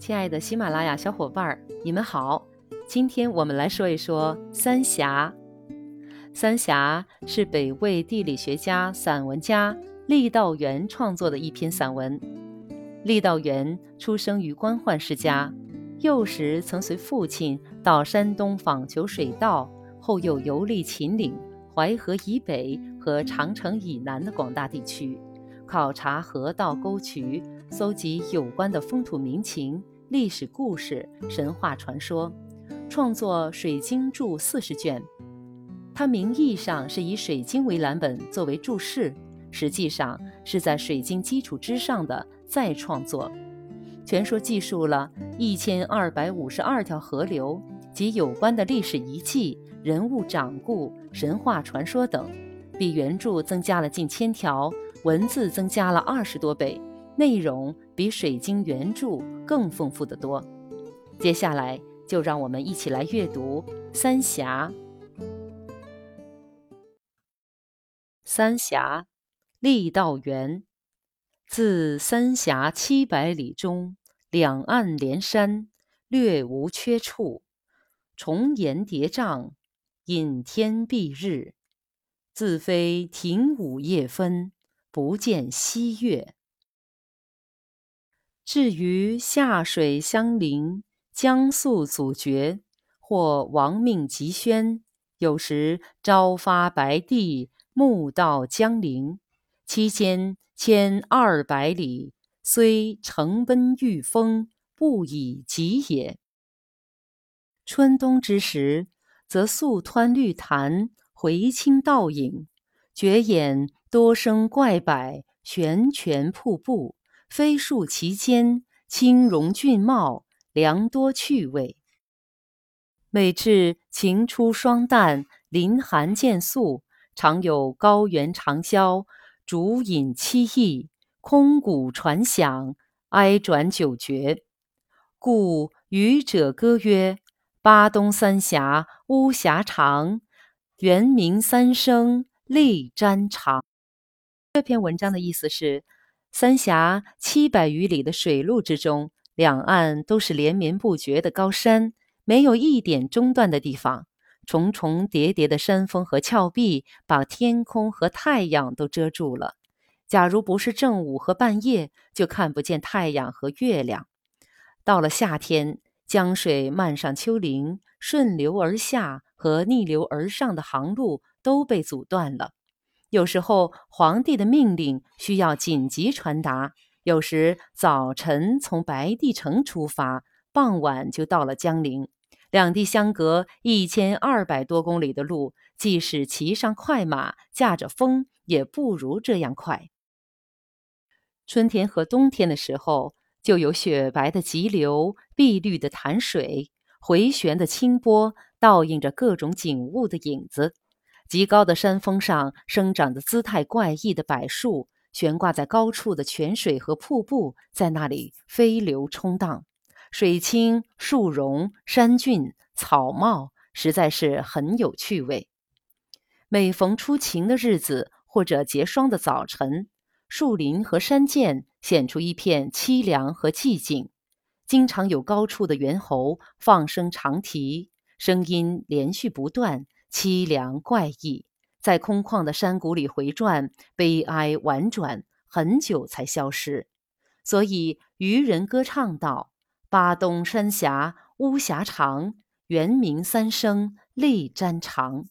亲爱的喜马拉雅小伙伴儿，你们好！今天我们来说一说三峡。三峡是北魏地理学家、散文家郦道元创作的一篇散文。郦道元出生于官宦世家，幼时曾随父亲到山东访求水稻，后又游历秦岭、淮河以北和长城以南的广大地区，考察河道沟渠，搜集有关的风土民情。历史故事、神话传说，创作《水经注》四十卷。它名义上是以《水经》为蓝本作为注释，实际上是在《水经》基础之上的再创作。全书记述了一千二百五十二条河流及有关的历史遗迹、人物掌故、神话传说等，比原著增加了近千条，文字增加了二十多倍。内容比《水晶》原著更丰富得多。接下来就让我们一起来阅读《三峡》。三峡，郦道元。自三峡七百里中，两岸连山，略无缺处。重岩叠嶂，隐天蔽日。自非亭午夜分，不见西月。至于下水相邻，将宿阻绝，或亡命急宣，有时朝发白帝，暮到江陵，期间千二百里，虽乘奔御风，不以疾也。春冬之时，则素湍绿潭，回清倒影，绝眼多生怪柏，悬泉瀑布。飞树其间，青荣俊茂，良多趣味。每至晴初霜淡，林寒渐肃，常有高原长啸，竹影凄异，空谷传响，哀转久绝。故渔者歌曰：“巴东三峡巫峡长，猿鸣三声泪沾裳。”这篇文章的意思是。三峡七百余里的水路之中，两岸都是连绵不绝的高山，没有一点中断的地方。重重叠叠的山峰和峭壁，把天空和太阳都遮住了。假如不是正午和半夜，就看不见太阳和月亮。到了夏天，江水漫上丘陵，顺流而下和逆流而上的航路都被阻断了。有时候皇帝的命令需要紧急传达，有时早晨从白帝城出发，傍晚就到了江陵。两地相隔一千二百多公里的路，即使骑上快马，驾着风，也不如这样快。春天和冬天的时候，就有雪白的急流、碧绿的潭水、回旋的清波，倒映着各种景物的影子。极高的山峰上生长着姿态怪异的柏树，悬挂在高处的泉水和瀑布在那里飞流冲荡，水清树荣山峻草茂，实在是很有趣味。每逢出晴的日子或者结霜的早晨，树林和山涧显出一片凄凉和寂静，经常有高处的猿猴放声长啼，声音连续不断。凄凉怪异，在空旷的山谷里回转，悲哀婉转，很久才消失。所以渔人歌唱道：“巴东山峡巫峡长，猿鸣三声泪沾裳。”